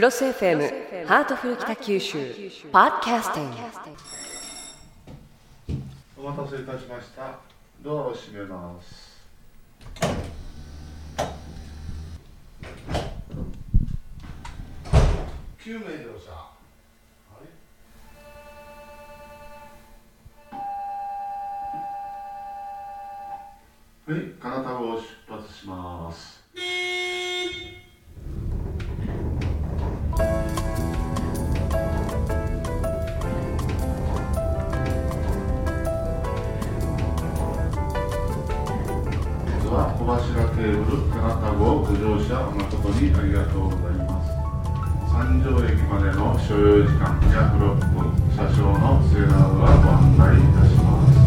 クロス FM ハートフル北九州パーキャスティング。お待たせいたしました。ドアを閉めます。9名乗車はい、はい、金田を出発します柱ケーブル金田号ご乗車誠にありがとうございます。三条駅までの所要時間約6分車掌の末永がご案内いたします。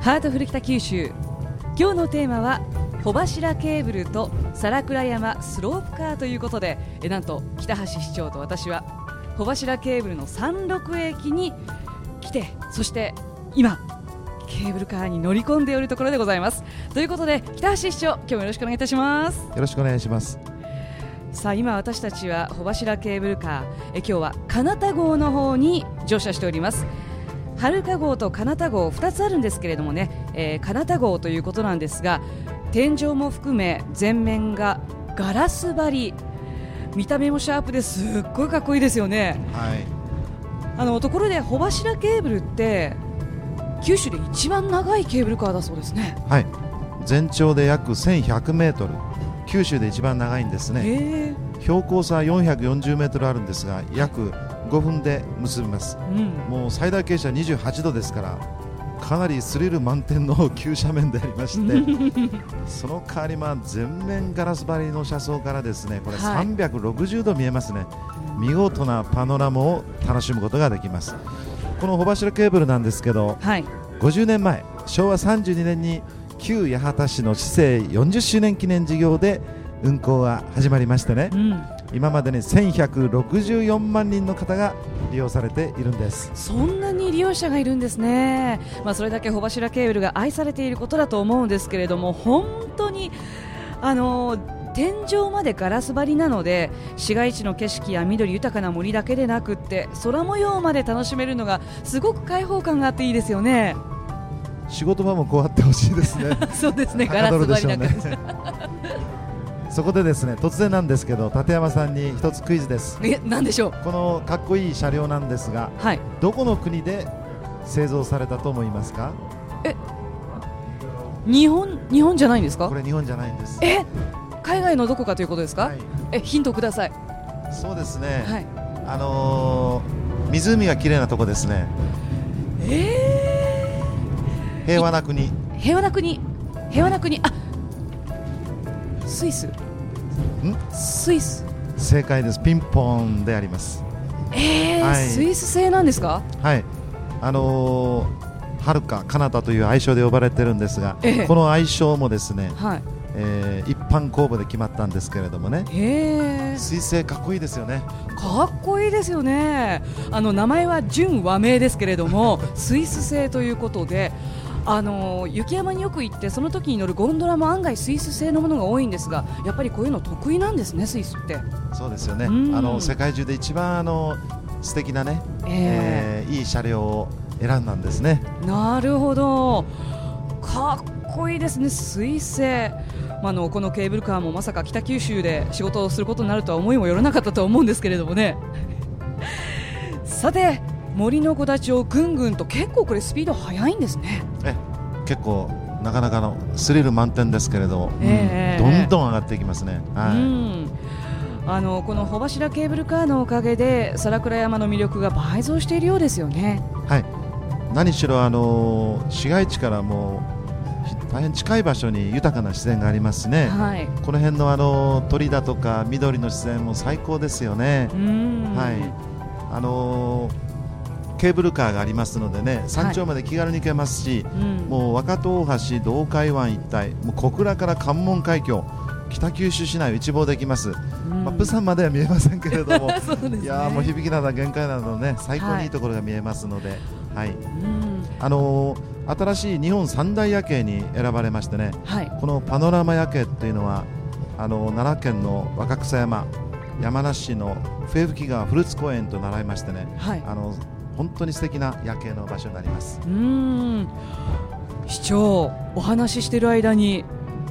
ハートフル北九州。今日のテーマは帆柱ケーブルと皿倉山スロープカーということでえなんと北橋市長と私は帆柱ケーブルの山麓駅に来てそして今ケーブルカーに乗り込んでおるところでございます。ということで北橋市長今日もよろしくお願いいたします。よろしくお願いします。さあ今私たちは帆柱ケーブルカーえ今日はかなた号の方に乗車しております。遥か号と金田号2つあるんですけれどもね、えー、金田号ということなんですが天井も含め全面がガラス張り。見た目もシャープですっごいかっこいいですよね、はい、あのところで穂柱ケーブルって九州で一番長いケーブルカーだそうですね。はい。全長で約1100メートル。九州で一番長いんですね。標高差440メートルあるんですが約5分で結びます、うん、もう最大傾斜28度ですからかなりスリル満点の急斜面でありまして その代わりまあ全面ガラス張りの車窓からですねこれ360度見えますね、はい、見事なパノラマを楽しむことができますこの穂柱ケーブルなんですけど、はい、50年前昭和32年に旧八幡市の市政40周年記念事業で運行が始まりましてね、うん、今までに1164万人の方が利用されているんです。そんなに利用者がいるんですね、まあ、それだけ穂柱ケーブルが愛されていることだと思うんですけれども本当にあの天井までガラス張りなので市街地の景色や緑豊かな森だけでなくって空模様まで楽しめるのがすごく開放感があっていいですよね。仕事場もこうあってほしいですね。そうですねガラス張りな感じ、ね、そこでですね突然なんですけど立山さんに一つクイズです。え何でしょう？このかっこいい車両なんですが、はい、どこの国で製造されたと思いますか？え日本日本じゃないんですか？これ日本じゃないんです。え海外のどこかということですか、はい、えヒントください。そうですね、はい、あのー、湖が綺麗なとこですね。えー、平和な国。平和な国？平和な国？あスイス。ん？スイス。正解です。ピンポンであります。えー、はい、スイス製なんですか？はい。あのー、はるかカナダという愛称で呼ばれてるんですが、えー、この愛称もですね、はいえー、一般公募で決まったんですけれどもね。水星かっこいいですよね。かっこいいですよね。あの名前は純和名ですけれども スイス製ということであの雪山によく行ってその時に乗るゴンドラも案外スイス製のものが多いんですがやっぱりこういうの得意なんですねスイスって。そうですよね、あの世界中で一番あの素敵なね、えー、えー、いい車両を選んだんですね。なるほどかっこいいですね。スイス製まあ、のこのケーブルカーもまさか北九州で仕事をすることになるとは思いもよらなかったと思うんですけれどもね。さて森の木立をぐんぐんと結構これスピード速いんですね。え結構なかなかのスリル満点ですけれど、えー、うん、どんどん上がっていきますね。はい、うん。あのこの穂柱ケーブルカーのおかげで皿倉山の魅力が倍増しているようですよね。はい。何しろあの市街地からも大変近い場所に豊かな自然がありますね、はい、この辺のあの鳥だとか緑の自然も最高ですよね。はい。あのーケーブルカーがありますのでね山頂まで気軽に行けますし、はいうん、もう若戸大橋、道海湾一帯もう小倉から関門海峡北九州市内を一望できます、うん、まあ、プサンまでは見えませんけれども、ね、いやもう響きなど限界などね最高にいいところが見えますので、はい、はい、あのー新しい日本三大夜景に選ばれましてね、はい、このパノラマ夜景っていうのはあの奈良県の若草山山梨市の笛吹川フルーツ公園と習いましてね、はい、あの本当に素敵な夜景の場所になります。うん。市長お話ししている間に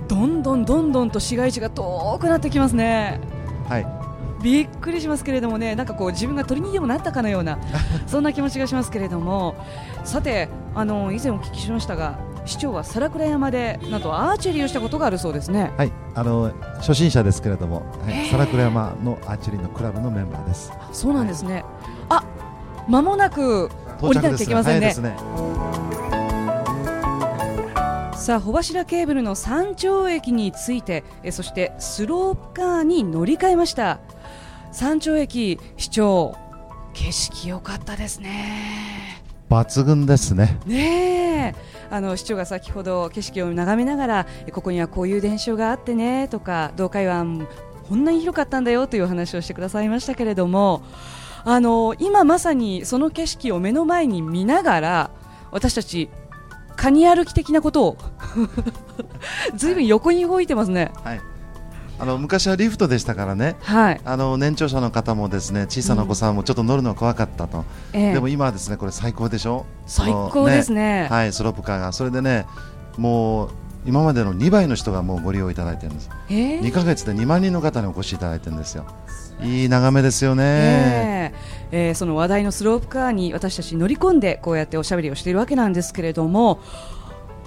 どんどんどんどんと市街地が遠くなってきますね。はいびっくりしますけれどもねなんかこう自分が鳥にでもなったかのような そんな気持ちがしますけれども。さてあの以前お聞きしましたが市長は皿倉山でなんとアーチェリーをしたことがあるそうですね。はい。あの初心者ですけれども、はい、皿倉山のアーチェリーのクラブのメンバーです。そうなんですね、はい、あ間もなく降りなきゃいけませんね。さあ穂柱ケーブルの山頂駅についてえそしてスロープカーに乗り換えました山頂駅市長景色良かったですね。抜群ですね。ねあの市長が先ほど景色を眺めながらここにはこういう伝承があってねとか東海湾こんなに広かったんだよという話をしてくださいましたけれどもあの今まさにその景色を目の前に見ながら私たちカニ歩き的なことを ずいぶん横に動いてますね。はいあの昔はリフトでしたからね、はい、あの年長者の方もですね小さなお子さんもちょっと乗るの怖かったと、うん、でも今はですねこれ最高でしょ？最高ですね、ね、はいスロープカーが。それでねもう今までの2倍の人がもうご利用いただいてるんです、えー、2か月で2万人の方にお越しいただいてるんですよ。いい眺めですよね、えー、えー、その話題のスロープカーに私たち乗り込んでこうやっておしゃべりをしているわけなんですけれども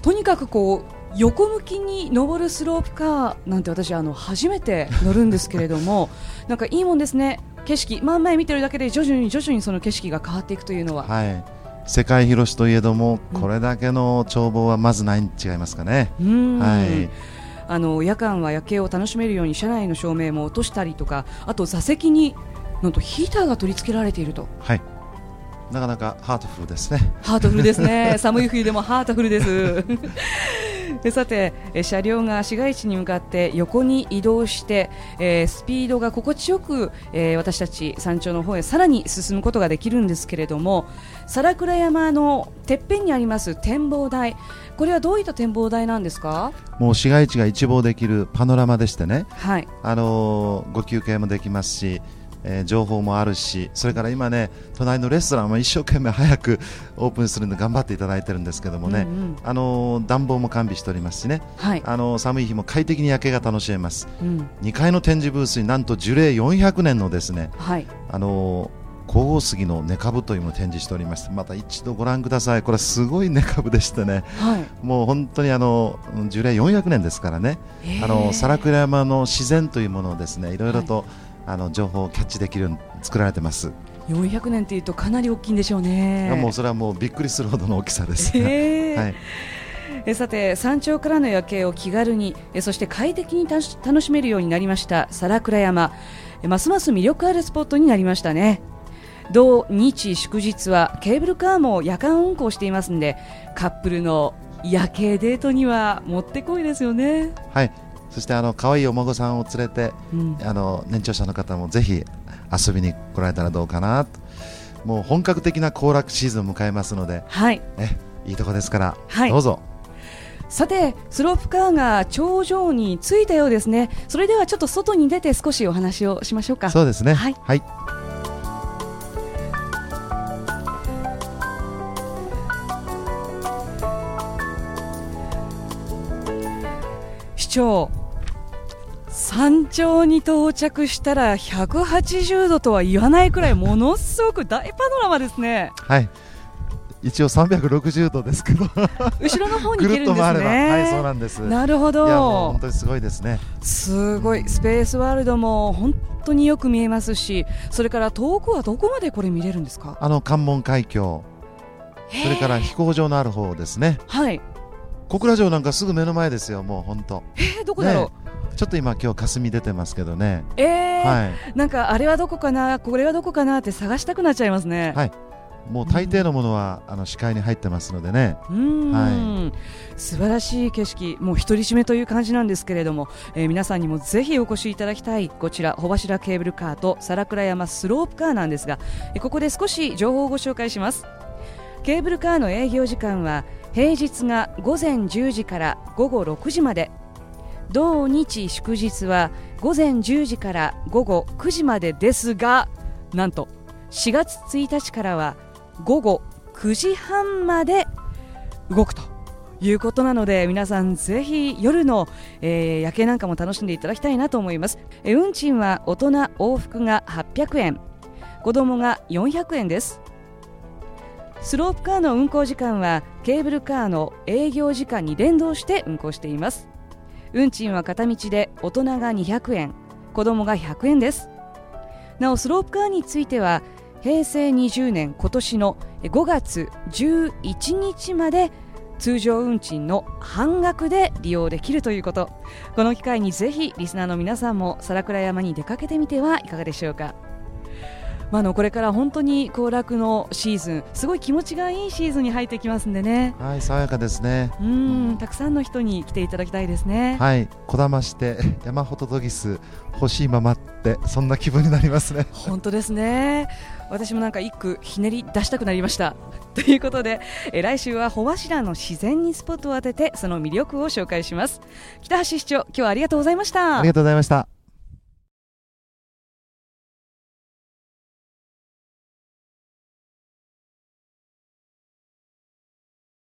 とにかくこう横向きに登るスロープカーなんて私あの初めて乗るんですけれども なんかいいもんですね景色真ん前見てるだけで徐々に徐々にその景色が変わっていくというのは。はい世界広しといえども、これだけの眺望はまずないに違いますかね。はいあの夜間は夜景を楽しめるように車内の照明も落としたりとかあと座席になんとヒーターが取り付けられていると。はいなかなかハートフルですね。ハートフルですね。寒い冬でもハートフルです。さて車両が市街地に向かって横に移動して、えー、スピードが心地よく、えー、私たち山頂の方へさらに進むことができるんですけれども皿倉山のてっぺんにあります展望台。これはどういった展望台なんですか？もう市街地が一望できるパノラマでしてね、はい、あのー、ご休憩もできますしえー、情報もあるしそれから今ね隣のレストランも一生懸命早く オープンするので頑張っていただいてるんですけどもね、うんうん、あの暖房も完備しておりますしね、はい、あの寒い日も快適に夜景が楽しめます、うん、2階の展示ブースになんと樹齢400年のですね、はい、あの皇后杉の根株というのを展示しておりましてまた一度ご覧ください。これすごい根株でしてね、はい、もう本当にあの樹齢400年ですからねあの皿倉山の自然というものをですねいろいろと、はいあの情報をキャッチできるように作られてます。400年というとかなり大きいんでしょうね。もうそれはもうびっくりするほどの大きさです。えー、はい。えさて山頂からの夜景を気軽にえそして快適に楽しめるようになりました皿倉山えますます魅力あるスポットになりましたね同日祝日はケーブルカーも夜間運行していますのでカップルの夜景デートにはもってこいですよねはいそしてあの可愛いお孫さんを連れて、うん、あの年長者の方もぜひ遊びに来られたらどうかなと。もう本格的な行楽シーズンを迎えますので、はい、ね、いいとこですから、はい、どうぞ。さてスロープカーが頂上に着いたようですね。それではちょっと外に出て少しお話をしましょうか。そうですね。はい、はい。市長山頂に到着したら180度とは言わないくらいものすごく大パノラマですね。はい。一応360度ですけど。後ろの方に行けるんですね。はいそうなんです。なるほど。本当にすごいですね。すごい。スペースワールドも本当によく見えますしそれから遠くはどこまでこれ見れるんですか？あの関門海峡。それから飛行場のある方ですね。はい。小倉城なんかすぐ目の前ですよ、もう本当。えー、どこだろう、ね、ちょっと今、今日霞出てますけどね。えー、はい、なんかあれはどこかな、これはどこかなって探したくなっちゃいますね。はい。もう大抵のものは、うん、あの視界に入ってますのでね。はい。素晴らしい景色、もう独り占めという感じなんですけれども、えー、皆さんにもぜひお越しいただきたいこちら穂柱ケーブルカーと皿倉山スロープカーなんですが、えー、ここで少し情報をご紹介します。ケーブルカーの営業時間は平日が午前10時から午後6時まで土日祝日は午前10時から午後9時までですがなんと4月1日からは午後9時半まで動くということなので皆さんぜひ夜の、えー、夜景なんかも楽しんでいただきたいなと思います、え運賃は大人往復が800円。子供が400円です。スロープカーの運行時間はケーブルカーの営業時間に連動して運行しています。運賃は片道で大人が200円子供が100円です。なおスロープカーについては平成20年今年の5月11日まで通常運賃の半額で利用できるということ。この機会にぜひリスナーの皆さんも皿倉山に出かけてみてはいかがでしょうか。まあ、のこれから本当に行楽のシーズンすごい気持ちがいいシーズンに入ってきますんでね。はい爽やかですね。うん、たくさんの人に来ていただきたいですね。はいこだまして山ほどとぎす欲しいままってそんな気分になりますね。本当ですね。私もなんか一句ひねり出したくなりました。ということでえ来週は穂柱の自然にスポットを当ててその魅力を紹介します。北橋市長今日はありがとうございました。ありがとうございました